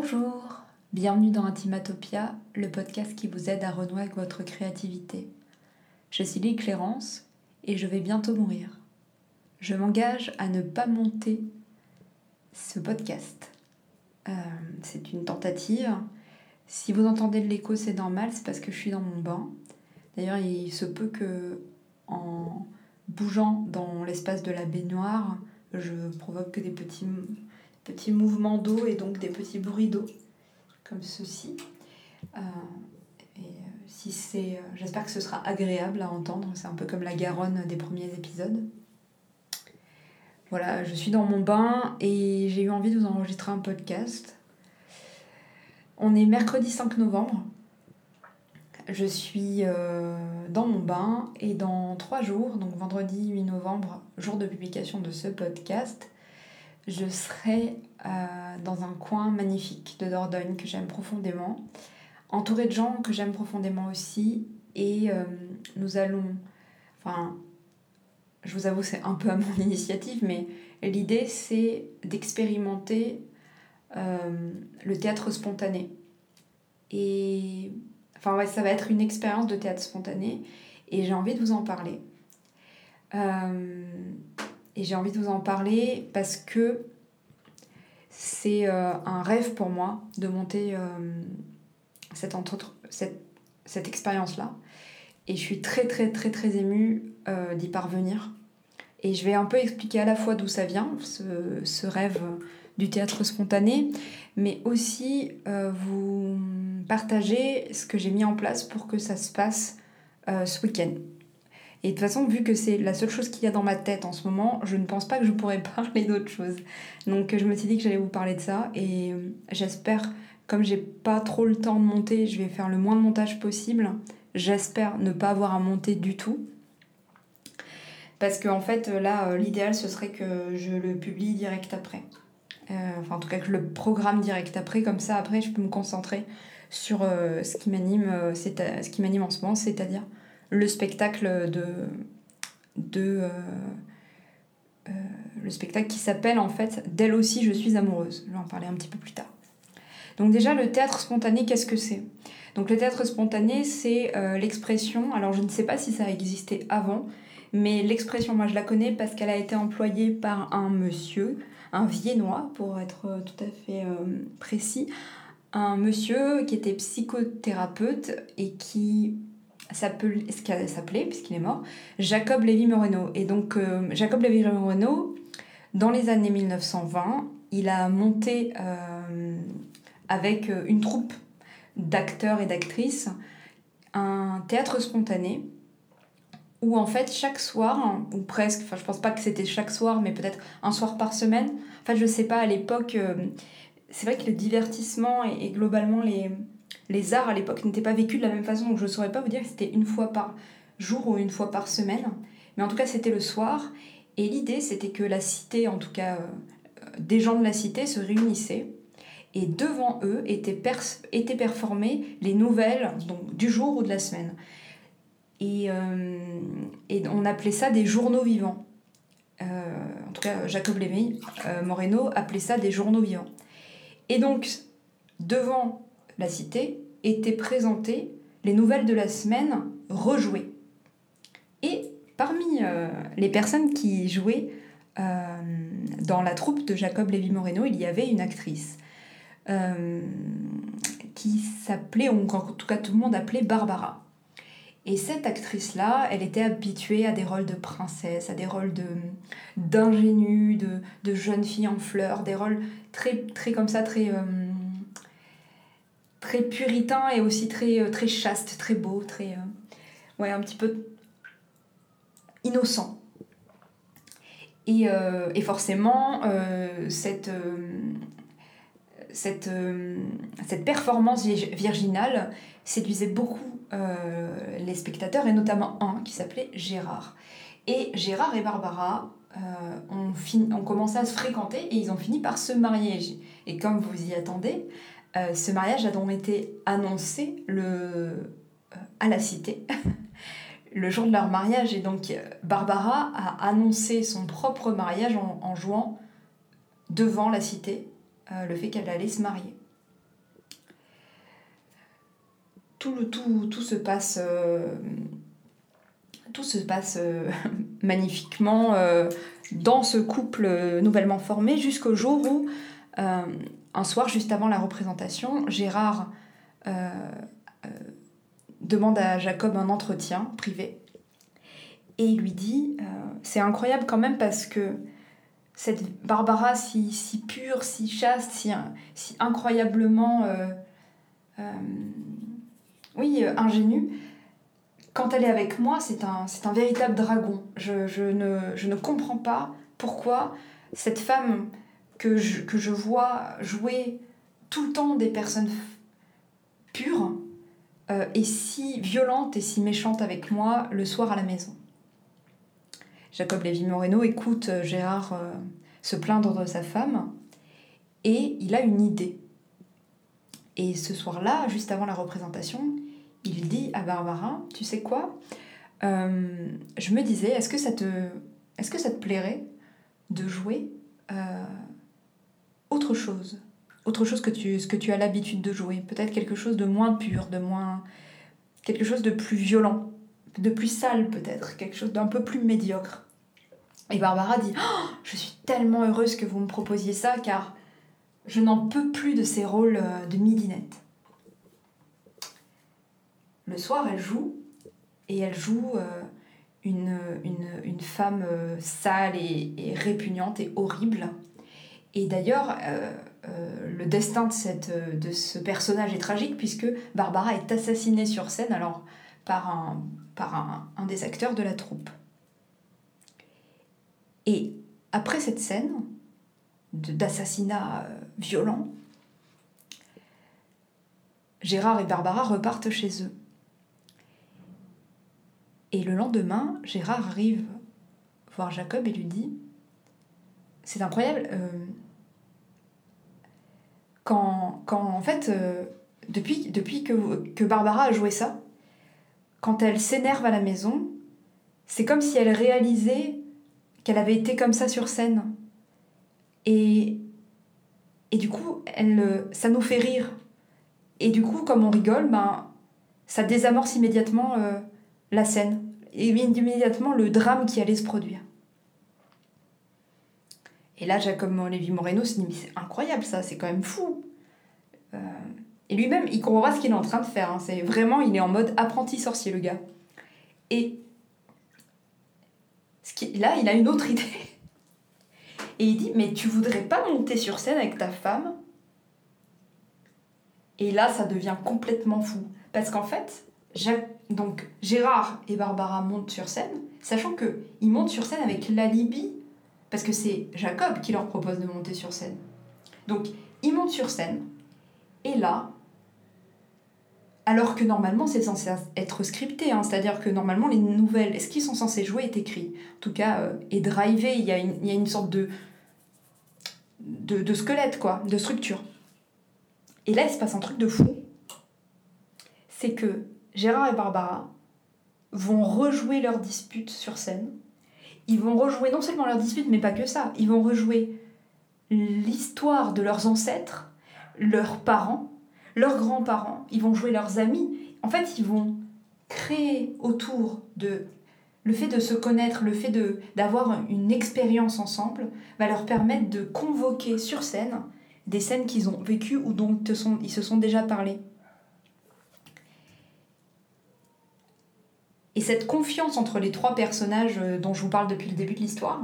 Bonjour, bienvenue dans Intimatopia, le podcast qui vous aide à renouer avec votre créativité. Je suis Lily Clérance et je vais bientôt mourir. Je m'engage à ne pas monter ce podcast. Euh, c'est une tentative. Si vous entendez de l'écho, c'est normal, c'est parce que je suis dans mon bain. D'ailleurs, il se peut que en bougeant dans l'espace de la baignoire, je provoque des petits, petits mouvements d'eau et donc des petits bruits d'eau, comme ceci. Euh, et euh, si c'est, j'espère que ce sera agréable à entendre. C'est un peu comme la Garonne des premiers épisodes. Voilà, je suis dans mon bain et j'ai eu envie de vous enregistrer un podcast. On est mercredi 5 novembre. Je suis euh, dans mon bain et dans trois jours, donc vendredi 8 novembre, jour de publication de ce podcast, je serai euh, dans un coin magnifique de Dordogne que j'aime profondément, entouré de gens que j'aime profondément aussi, et euh, nous allons, enfin, je vous avoue, c'est un peu à mon initiative, mais l'idée c'est d'expérimenter euh, le théâtre spontané. Et enfin, ouais, ça va être une expérience de théâtre spontané et j'ai envie de vous en parler. Euh, et j'ai envie de vous en parler parce que c'est euh, un rêve pour moi de monter cette, cette, cette expérience-là. Et je suis très très très très émue d'y parvenir. Et je vais un peu expliquer à la fois d'où ça vient, ce, ce, rêve du théâtre spontané, mais aussi euh, vous partager ce que j'ai mis en place pour que ça se passe euh, ce week-end. Et de toute façon, vu que c'est la seule chose qu'il y a dans ma tête en ce moment, je ne pense pas que je pourrais parler d'autre chose. Donc je me suis dit que j'allais vous parler de ça et euh, j'espère, comme j'ai pas trop le temps de monter, je vais faire le moins de montage possible. J'espère ne pas avoir à monter du tout parce qu'en en fait, là, euh, l'idéal, ce serait que je le publie direct après. Euh, enfin, en tout cas, que je le programme direct après. Comme ça, après, je peux me concentrer sur ce qui m'anime ce qui m'anime en ce moment, c'est-à-dire le spectacle de... de le spectacle qui s'appelle en fait D'elle aussi je suis amoureuse. Je vais en parler un petit peu plus tard. Donc déjà le théâtre spontané, qu'est-ce que c'est? Donc le théâtre spontané, c'est l'expression, alors je ne sais pas si ça a existé avant, mais l'expression, moi je la connais parce qu'elle a été employée par un monsieur, un viennois pour être euh, tout à fait euh, précis, un monsieur qui était psychothérapeute et qui s'appelait, puisqu'il est mort, Jacob Lévy-Moreno. Et donc euh, Jacob Lévy-Moreno, dans les années 1920, il a monté avec une troupe d'acteurs et d'actrices un théâtre spontané où en fait chaque soir, ou presque, enfin je pense pas que c'était chaque soir, mais peut-être un soir par semaine, en fait je sais pas, à l'époque, euh, c'est vrai que le divertissement et, globalement les, les arts à l'époque n'étaient pas vécus de la même façon, donc je saurais pas vous dire que c'était une fois par jour ou une fois par semaine, mais en tout cas c'était le soir, et l'idée c'était que la cité, en tout cas euh, des gens de la cité se réunissaient, et devant eux étaient, performées les nouvelles du jour ou de la semaine. Et, euh, on appelait ça des journaux vivants. Euh, en tout cas, Jacob Lévy Moreno appelait ça des journaux vivants. Et donc, devant la cité étaient présentées les nouvelles de la semaine rejouées. Et parmi les personnes qui jouaient dans la troupe de Jacob Lévy Moreno, il y avait une actrice qui s'appelait, ou en tout cas tout le monde appelait Barbara. Et cette actrice-là, elle était habituée à des rôles de princesse, à des rôles de d'ingénue, de, jeune fille en fleurs, des rôles très, très comme ça, très, euh, très puritains et aussi très, euh, très chastes, très beaux, très... Euh, ouais, un petit peu innocent. Et, et forcément, cette, cette, cette performance virginale séduisait beaucoup euh, les spectateurs, et notamment un qui s'appelait Gérard. Et Gérard et Barbara euh, ont, ont commencé à se fréquenter et ils ont fini par se marier. Et comme vous y attendez, euh, ce mariage a donc été annoncé le, à la cité le jour de leur mariage. Et donc Barbara a annoncé son propre mariage en, jouant devant la cité le fait qu'elle allait se marier. tout se passe magnifiquement dans ce couple nouvellement formé jusqu'au jour où, un soir, juste avant la représentation, Gérard demande à Jacob un entretien privé et lui dit c'est incroyable quand même parce que cette Barbara si, pure, si chaste, si, incroyablement euh, euh, oui, euh, ingénue, quand elle est avec moi, c'est un, véritable dragon. Je ne comprends pas pourquoi cette femme que je, que je vois jouer tout le temps des personnes pures est si violente et si méchante avec moi le soir à la maison. Jacob Lévy-Moreno écoute euh, Gérard euh, se plaindre de sa femme et il a une idée. Et ce soir-là, juste avant la représentation, il dit à Barbara, tu sais quoi euh, Je me disais, est-ce que ça te, est-ce que ça te plairait de jouer autre chose autre chose que tu, ce que tu as l'habitude de jouer, peut-être quelque chose de moins pur, de moins quelque chose de plus violent, de plus sale peut-être, quelque chose d'un peu plus médiocre. Et Barbara dit oh, Je suis tellement heureuse que vous me proposiez ça car je n'en peux plus de ces rôles euh, de midinette. Le soir, elle joue et elle joue euh, une, femme euh, sale et, répugnante et horrible. Et d'ailleurs, le destin de, cette, de ce personnage est tragique puisque Barbara est assassinée sur scène alors par un, un, des acteurs de la troupe. Et après cette scène d'assassinat euh, violent, Gérard et Barbara repartent chez eux. Et le lendemain, Gérard arrive voir Jacob et lui dit C'est incroyable, euh, quand, en fait, euh, depuis, que, Barbara a joué ça, quand elle s'énerve à la maison, c'est comme si elle réalisait qu'elle avait été comme ça sur scène. Et, et du coup, elle, ça nous fait rire. Et du coup, comme on rigole, ben, ça désamorce immédiatement euh, la scène. Immédiatement le drame qui allait se produire. Et là, Jacob Lévy Moreno se dit Mais c'est incroyable ça, c'est quand même fou. Euh, et lui-même, il comprend pas ce qu'il est en train de faire. Hein. C'est vraiment, il est en mode apprenti sorcier, le gars. Et là, il a une autre idée. Et il dit, mais tu voudrais pas monter sur scène avec ta femme? Et là, ça devient complètement fou. Parce qu'en fait, donc Gérard et Barbara montent sur scène, sachant qu'ils montent sur scène avec l'alibi, parce que c'est Jacob qui leur propose de monter sur scène. Donc, ils montent sur scène, et là, alors que normalement c'est censé être scripté, hein. c'est-à-dire que normalement les nouvelles, ce qu'ils sont censés jouer est écrit, en tout cas euh, est drivé, il y, a une, sorte de, de, squelette, quoi, de structure. Et là il se passe un truc de fou, c'est que Gérard et Barbara vont rejouer leur dispute sur scène, ils vont rejouer non seulement leur dispute, mais pas que ça, ils vont rejouer l'histoire de leurs ancêtres, leurs parents, leurs grands-parents, ils vont jouer leurs amis. En fait, ils vont créer autour de le fait de se connaître, le fait de d'avoir une expérience ensemble, va leur permettre de convoquer sur scène des scènes qu'ils ont vécues ou dont ils se sont déjà parlé. Et cette confiance entre les trois personnages euh, dont je vous parle depuis le début de l'histoire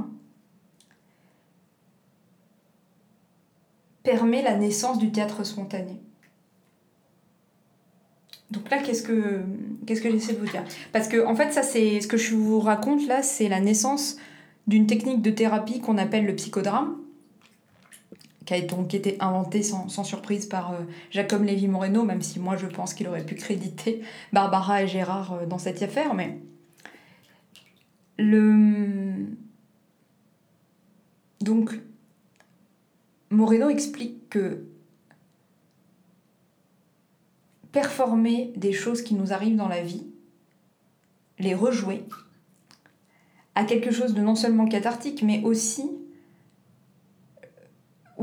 permet la naissance du théâtre spontané. Donc là, qu'est-ce que, qu'est-ce que j'essaie de vous dire? Parce que, en fait, ça, c'est ce que je vous raconte là, c'est la naissance d'une technique de thérapie qu'on appelle le psychodrame, qui a donc été inventée sans, surprise par euh, Jacob Lévy-Moreno, même si moi je pense qu'il aurait pu créditer Barbara et Gérard euh, dans cette affaire, mais le. Donc, Moreno explique que performer des choses qui nous arrivent dans la vie, les rejouer, à quelque chose de non seulement cathartique, mais aussi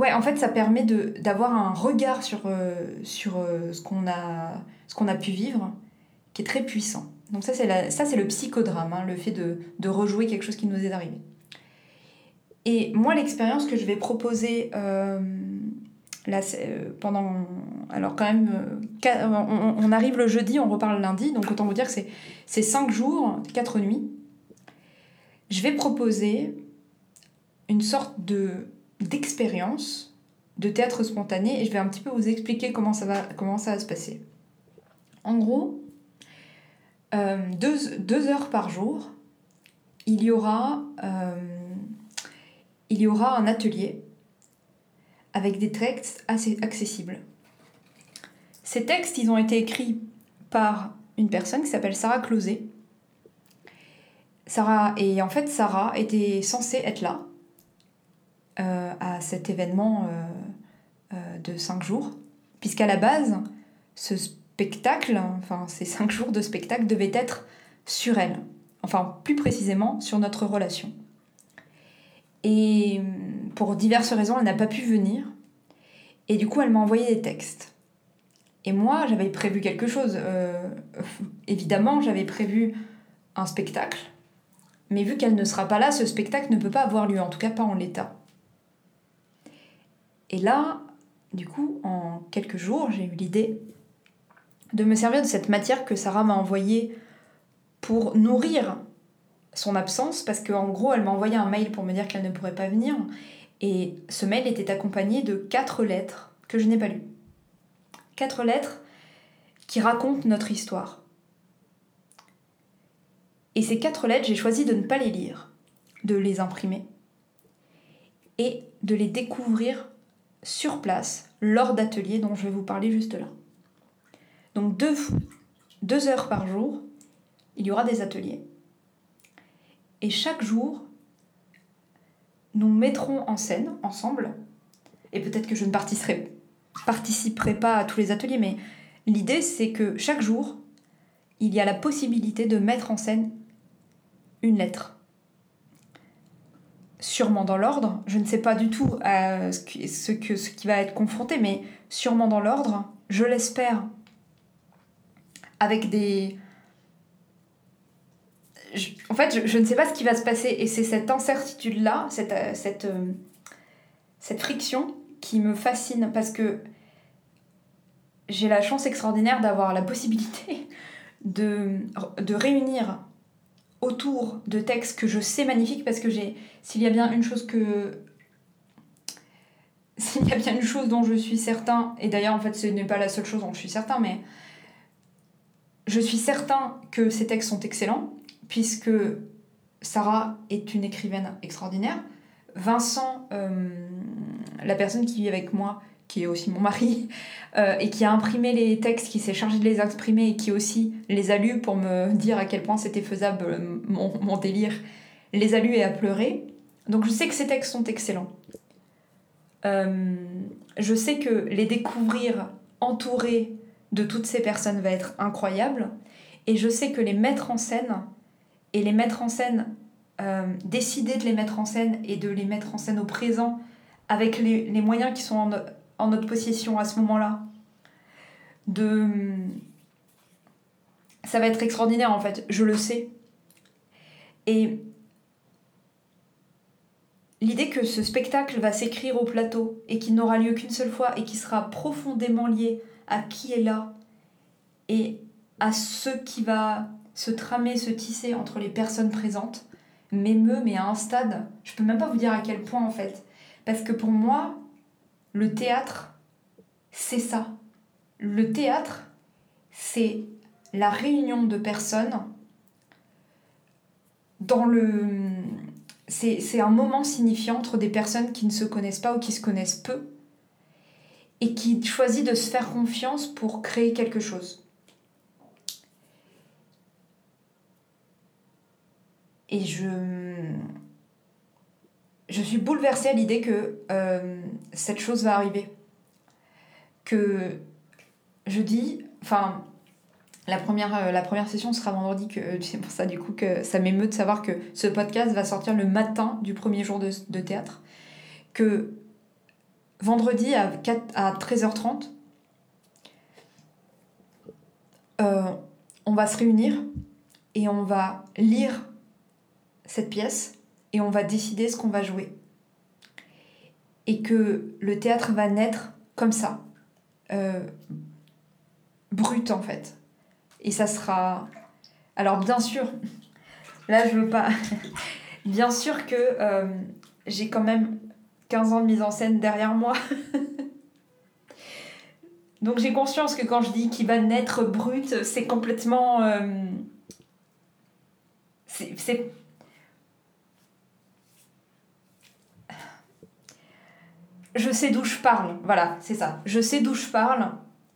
Ouais, en fait, ça permet d'avoir un regard sur, euh, sur euh, ce, qu'on a, a pu vivre qui est très puissant. Donc ça, c'est, le psychodrame, hein, le fait de, de rejouer quelque chose qui nous est arrivé. Et moi, l'expérience que je vais proposer euh, là, pendant... Alors quand même, on, on, arrive le jeudi, on reparle lundi, donc autant vous dire que c'est 5 jours, 4 nuits. Je vais proposer une sorte de d'expérience de théâtre spontané et je vais un petit peu vous expliquer comment ça va, comment ça se passer. En gros, euh, deux, heures par jour, il y aura, euh, il y aura un atelier avec des textes assez accessibles. Ces textes, ils ont été écrits par une personne qui s'appelle Sarah Closet. Sarah, et en fait, Sarah était censée être là à cet événement euh, euh, de cinq jours, puisqu'à la base, ce spectacle, enfin ces cinq jours de spectacle devaient être sur elle, enfin plus précisément sur notre relation. Et pour diverses raisons, elle n'a pas pu venir, et du coup, elle m'a envoyé des textes. Et moi, j'avais prévu quelque chose. évidemment, j'avais prévu un spectacle. Mais vu qu'elle ne sera pas là, ce spectacle ne peut pas avoir lieu, en tout cas pas en l'état. Et là, du coup, en quelques jours, j'ai eu l'idée de me servir de cette matière que Sarah m'a envoyée pour nourrir son absence, parce qu'en gros, elle m'a envoyé un mail pour me dire qu'elle ne pourrait pas venir. Et ce mail était accompagné de quatre lettres que je n'ai pas lues. Quatre lettres qui racontent notre histoire. Et ces quatre lettres, j'ai choisi de ne pas les lire, de les imprimer et de les découvrir sur place lors d'ateliers dont je vais vous parler juste là. Donc deux, heures par jour, il y aura des ateliers. Et chaque jour, nous mettrons en scène ensemble, et peut-être que je ne participerai pas à tous les ateliers, mais l'idée c'est que chaque jour, il y a la possibilité de mettre en scène une lettre sûrement dans l'ordre. Je ne sais pas du tout euh, ce, que, ce qui va être confronté, mais sûrement dans l'ordre, je l'espère, avec des... en fait, je, ne sais pas ce qui va se passer, et c'est cette incertitude-là, cette, euh, cette, euh, cette friction qui me fascine, parce que j'ai la chance extraordinaire d'avoir la possibilité de réunir autour de textes que je sais magnifiques parce que j'ai s'il y a bien une chose que s'il y a bien une chose dont je suis certain et d'ailleurs en fait ce n'est pas la seule chose dont je suis certain mais je suis certain que ces textes sont excellents puisque Sarah est une écrivaine extraordinaire. Vincent euh, la personne qui vit avec moi qui est aussi mon mari, euh, et qui a imprimé les textes, qui s'est chargé de les imprimer et qui aussi les a lus pour me dire à quel point c'était faisable euh, mon, mon, délire, les a lus et a pleuré. Donc je sais que ces textes sont excellents. Euh, je sais que les découvrir entourés de toutes ces personnes va être incroyable. Et je sais que les mettre en scène, et les mettre en scène, décider de les mettre en scène et de les mettre en scène au présent, avec les, les moyens qui sont en, notre possession à ce moment-là. De... Ça va être extraordinaire en fait, je le sais. Et l'idée que ce spectacle va s'écrire au plateau et qu'il n'aura lieu qu'une seule fois et qui sera profondément lié à qui est là et à ce qui va se tramer, se tisser entre les personnes présentes, m'émeut, mais à un stade, je peux même pas vous dire à quel point en fait. Parce que pour moi, le théâtre, c'est ça. Le théâtre, c'est la réunion de personnes dans le... C'est un moment signifiant entre des personnes qui ne se connaissent pas ou qui se connaissent peu et qui choisissent de se faire confiance pour créer quelque chose. Et je je suis bouleversée à l'idée que euh, cette chose va arriver. Que je dis, enfin, la première, euh, session sera vendredi, que c'est pour ça du coup que ça m'émeut de savoir que ce podcast va sortir le matin du premier jour de, théâtre. Que vendredi à, 4, à 13h30, euh, on va se réunir et on va lire cette pièce et on va décider ce qu'on va jouer. Et que le théâtre va naître comme ça, euh, brut en fait. Et ça sera... Alors bien sûr, là je veux pas... bien sûr que euh, j'ai quand même 15 ans de mise en scène derrière moi. Donc j'ai conscience que quand je dis qu'il va naître brut, c'est complètement... Euh, c'est... Je sais d'où je parle, voilà, c'est ça. Je sais d'où je parle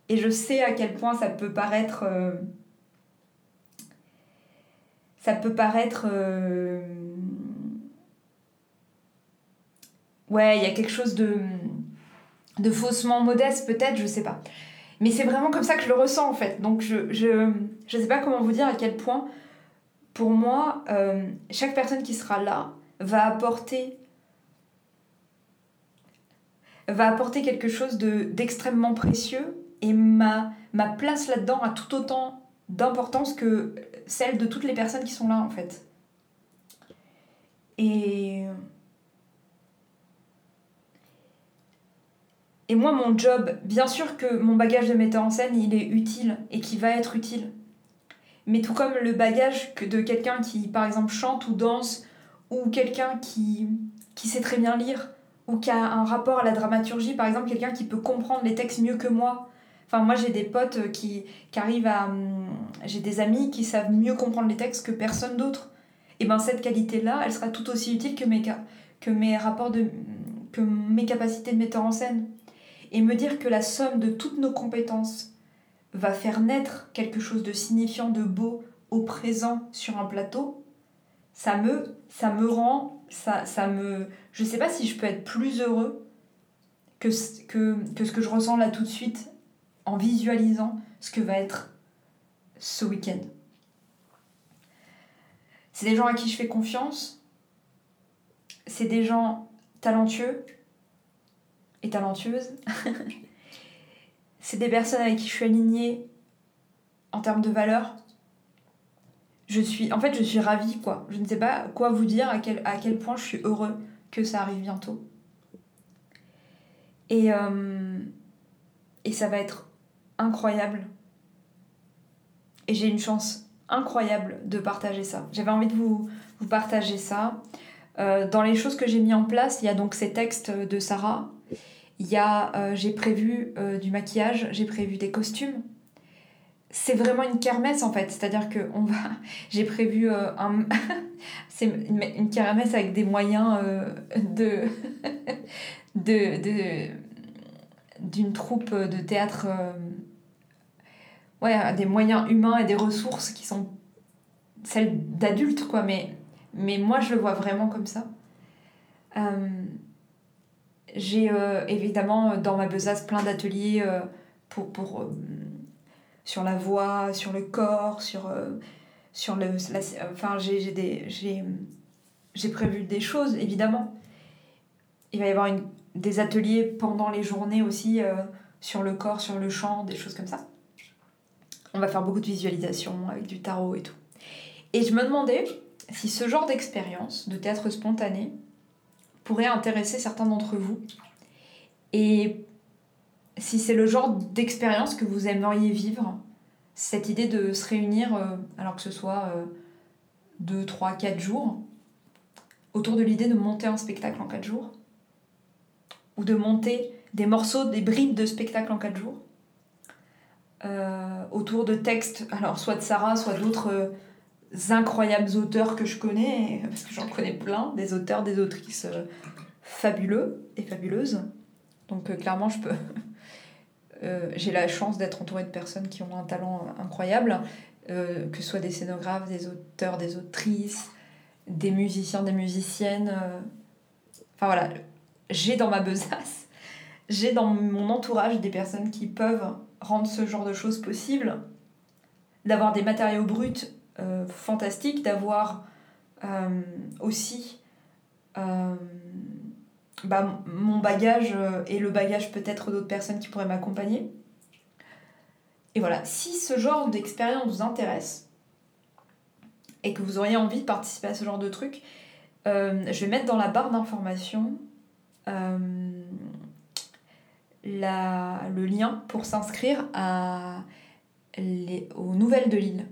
et je sais à quel point ça peut paraître... Euh, ça peut paraître... Euh, ouais, il y a quelque chose de faussement modeste peut-être, je sais pas. Mais c'est vraiment comme ça que je le ressens en fait. Donc je, je, je sais pas comment vous dire à quel point, pour moi, euh, chaque personne qui sera là va apporter va apporter quelque chose de d'extrêmement précieux et ma, place là-dedans a tout autant d'importance que celle de toutes les personnes qui sont là en fait. Et Et moi, mon job, bien sûr que mon bagage de metteur en scène, il est utile et qui va être utile. Mais tout comme le bagage de quelqu'un qui, par exemple, chante ou danse, ou quelqu'un qui, qui sait très bien lire, ou qui a un rapport à la dramaturgie, par exemple, quelqu'un qui peut comprendre les textes mieux que moi. Enfin, moi, j'ai des potes qui, qui arrivent à. Hum, j'ai des amis qui savent mieux comprendre les textes que personne d'autre. Et ben cette qualité-là, elle sera tout aussi utile que mes, que mes rapports de. que mes capacités de metteur en scène et me dire que la somme de toutes nos compétences va faire naître quelque chose de signifiant, de beau au présent sur un plateau, ça me, ça me rend, ça, ça me... Je sais pas si je peux être plus heureux que, que, que ce que je ressens là tout de suite en visualisant ce que va être ce week-end. C'est des gens à qui je fais confiance, c'est des gens talentueux, talentueuse. c'est des personnes avec qui je suis alignée en termes de valeurs. Je suis, en fait, je suis ravie, quoi. Je ne sais pas quoi vous dire, à quel, point je suis heureux que ça arrive bientôt. Et, euh, et ça va être incroyable. Et j'ai une chance incroyable de partager ça. J'avais envie de vous, partager ça. Euh, dans les choses que j'ai mis en place, il y a donc ces textes de Sarah il y a, euh, j'ai prévu du maquillage, j'ai prévu des costumes. C'est vraiment une kermesse en fait, c'est-à-dire que on va, j'ai prévu euh, un, c'est une, kermesse avec des moyens de, de, de, d'une troupe de théâtre, ouais, des moyens humains et des ressources qui sont celles d'adultes quoi, mais, mais moi je le vois vraiment comme ça. J'ai euh, évidemment euh, dans ma besace plein d'ateliers euh, pour, pour, sur la voix, sur le corps, sur, sur le. enfin, j'ai prévu des choses, évidemment. Il va y avoir des ateliers pendant les journées aussi sur le corps, sur le chant, des choses comme ça. On va faire beaucoup de visualisation avec du tarot et tout. Et je me demandais si ce genre d'expérience de théâtre spontané pourrait intéresser certains d'entre vous. Et si c'est le genre d'expérience que vous aimeriez vivre, cette idée de se réunir, euh, alors que ce soit 2, 3, 4 jours, autour de l'idée de monter un spectacle en 4 jours, ou de monter des morceaux, des bribes de spectacle en 4 jours, euh, autour de textes, alors soit de Sarah, soit d'autres euh, incroyables auteurs que je connais, parce que j'en connais plein, des auteurs, des autrices fabuleux et fabuleuses. Donc clairement, je peux. Euh, j'ai la chance d'être entourée de personnes qui ont un talent incroyable, que ce soit des scénographes, des auteurs, des autrices, des musiciens, des musiciennes. Enfin voilà, j'ai dans ma besace, j'ai dans mon entourage des personnes qui peuvent rendre ce genre de choses possible, d'avoir des matériaux bruts euh, fantastique d'avoir euh, aussi euh, bah, mon bagage et le bagage peut-être d'autres personnes qui pourraient m'accompagner. Et voilà, si ce genre d'expérience vous intéresse et que vous auriez envie de participer à ce genre de truc, je vais mettre dans la barre d'information le lien pour s'inscrire aux Nouvelles de Lille,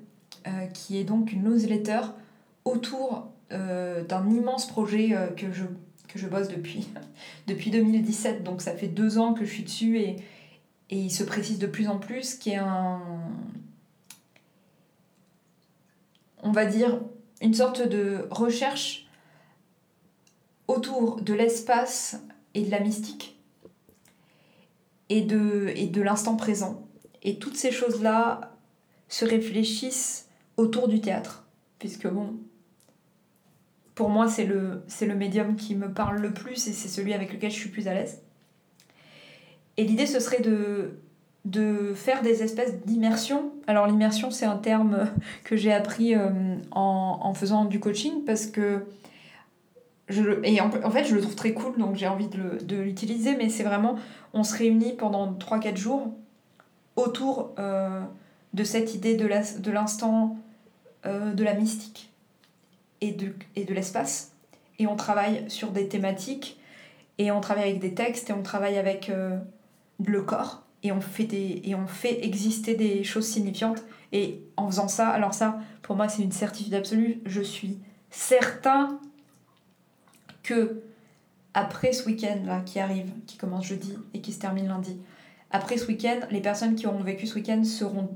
euh, qui est donc une newsletter autour euh, d'un immense projet euh, que, je, je bosse depuis, depuis 2017. Donc ça fait deux ans que je suis dessus et, et il se précise de plus en plus, qui est un... On va dire une sorte de recherche autour de l'espace et de la mystique et de, et de l'instant présent. Et toutes ces choses-là se réfléchissent autour du théâtre. Puisque bon, pour moi, c'est le, le médium qui me parle le plus et c'est celui avec lequel je suis plus à l'aise. Et l'idée, ce serait de, de faire des espèces d'immersion. Alors l'immersion, c'est un terme que j'ai appris euh, en, en, faisant du coaching parce que... Je, et en, fait, je le trouve très cool, donc j'ai envie de, de l'utiliser, mais c'est vraiment, on se réunit pendant 3-4 jours autour euh, de cette idée de l'instant, euh, de la mystique et de, et de l'espace. Et on travaille sur des thématiques, et on travaille avec des textes, et on travaille avec euh, le corps, et on, fait des, et on fait exister des choses signifiantes. Et en faisant ça, alors ça, pour moi, c'est une certitude absolue, je suis certain que après ce week-end là qui arrive, qui commence jeudi et qui se termine lundi, après ce week-end, les personnes qui auront vécu ce week-end seront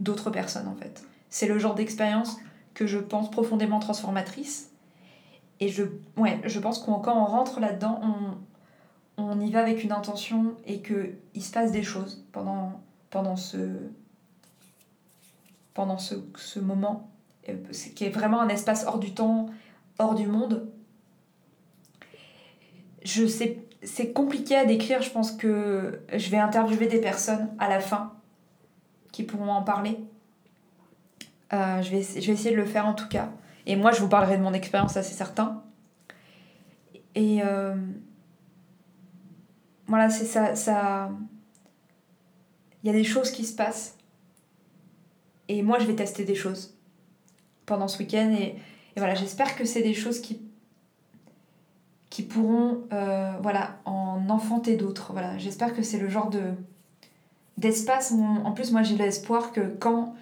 d'autres personnes en fait. C'est le genre d'expérience que je pense profondément transformatrice. Et je, ouais, je pense qu'on quand on rentre là-dedans, on, y va avec une intention et qu'il se passe des choses pendant, ce, pendant ce, ce moment, qui est vraiment un espace hors du temps, hors du monde. C'est compliqué à décrire. Je pense que je vais interviewer des personnes à la fin qui pourront en parler. Euh, je, vais, je vais essayer de le faire en tout cas. Et moi, je vous parlerai de mon expérience, ça c'est certain. Et euh, voilà, c'est ça. ça... Il y a des choses qui se passent. Et moi, je vais tester des choses pendant ce week-end. Et, et voilà, j'espère que c'est des choses qui qui pourront euh, voilà, en enfanter d'autres. Voilà, J'espère que c'est le genre de d'espace en plus moi j'ai l'espoir que quand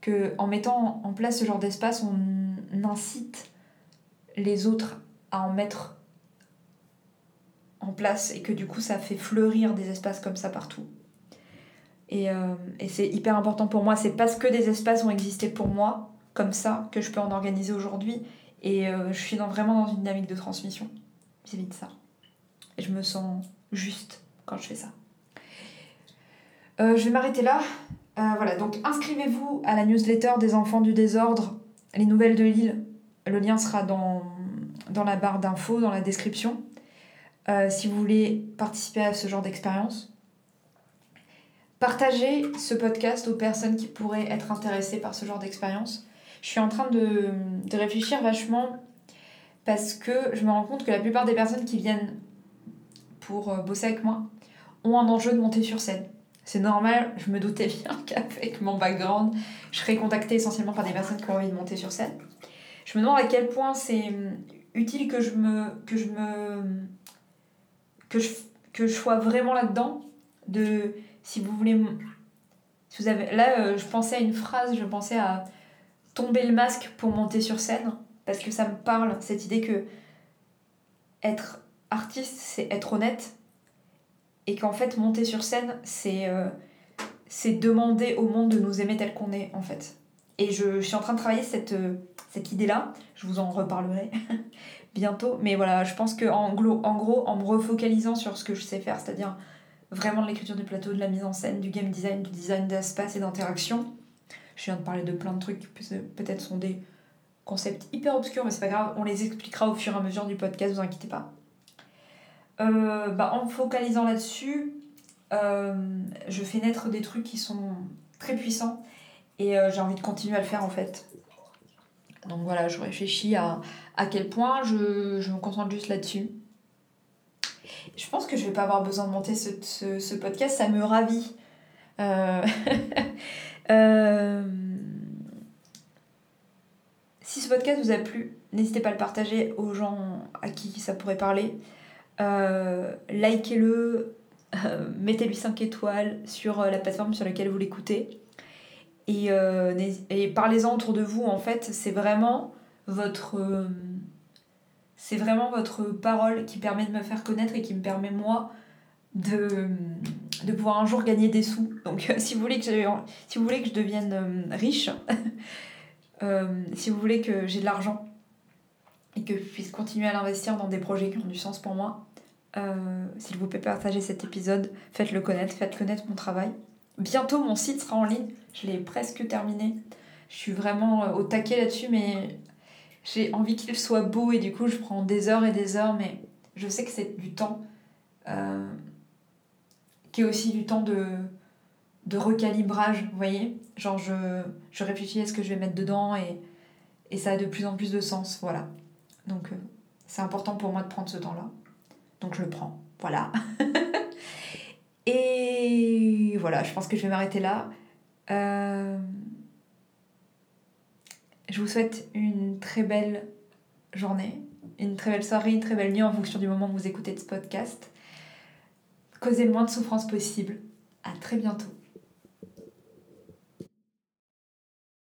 que en mettant en place ce genre d'espace on incite les autres à en mettre en place et que du coup ça fait fleurir des espaces comme ça partout. Et, euh, et c'est hyper important pour moi, c'est parce que des espaces ont existé pour moi comme ça que je peux en organiser aujourd'hui et euh, je suis vraiment dans une dynamique de transmission vis de ça. Et je me sens juste quand je fais ça. Euh, je vais m'arrêter là. Euh, voilà, donc inscrivez-vous à la newsletter des enfants du désordre, les nouvelles de Lille. Le lien sera dans, la barre d'infos, dans la description. Euh, si vous voulez participer à ce genre d'expérience. Partagez ce podcast aux personnes qui pourraient être intéressées par ce genre d'expérience. Je suis en train de, de réfléchir vachement parce que je me rends compte que la plupart des personnes qui viennent pour euh, bosser avec moi ont un enjeu de monter sur scène. C'est normal, je me doutais bien qu'avec mon background, je serais contactée essentiellement par des personnes qui ont envie de monter sur scène. Je me demande à quel point c'est utile que je me que je me que je, sois vraiment là-dedans de si vous voulez là euh, je pensais à une phrase, je pensais à tomber le masque pour monter sur scène parce que ça me parle, cette idée que être artiste, c'est être honnête, et qu'en fait, monter sur scène, c'est euh, c'est demander au monde de nous aimer tel qu'on est, en fait. Et je, suis en train de travailler cette, euh, cette idée-là, je vous en reparlerai bientôt, mais voilà, je pense que en, en gros, en me refocalisant sur ce que je sais faire, c'est-à-dire vraiment de l'écriture du plateau, de la mise en scène, du game design, du design d'espace et d'interaction, je viens de parler de plein de trucs qui peut-être sont des concepts hyper obscurs, mais c'est pas grave, on les expliquera au fur et à mesure du podcast, vous inquiétez pas. Euh, bah, en me focalisant là-dessus, euh, je fais naître des trucs qui sont très puissants et euh, j'ai envie de continuer à le faire en fait. Donc voilà, je réfléchis à, à quel point je, je me concentre juste là-dessus. Je pense que je vais pas avoir besoin de monter ce, ce, podcast, ça me ravit. Si ce podcast vous a plu, n'hésitez pas à le partager aux gens à qui ça pourrait parler. Euh, likez-le, mettez-lui 5 étoiles sur la plateforme sur laquelle vous l'écoutez. Et, parlez-en autour de vous, en fait, c'est vraiment votre c'est vraiment votre parole qui permet de me faire connaître et qui me permet moi de, de pouvoir un jour gagner des sous. Donc si vous voulez que je, si vous voulez que je devienne euh, riche, euh, si vous voulez que j'ai de l'argent et que je puisse continuer à l'investir dans des projets qui ont du sens pour moi, euh, s'il vous plaît partagez cet épisode, faites-le connaître, faites connaître mon travail. Bientôt mon site sera en ligne, je l'ai presque terminé. Je suis vraiment au taquet là-dessus, mais j'ai envie qu'il soit beau et du coup je prends des heures et des heures, mais je sais que c'est du temps euh, qui est aussi du temps de, de recalibrage, vous voyez Genre je, je réfléchis à ce que je vais mettre dedans et, ça a de plus en plus de sens, voilà. Donc euh, c'est important pour moi de prendre ce temps-là. Donc je le prends, voilà. et voilà, je pense que je vais m'arrêter là. Euh... Je vous souhaite une très belle journée, une très belle soirée, une très belle nuit en fonction du moment où vous écoutez ce podcast. Causez le moins de souffrance possible. À très bientôt.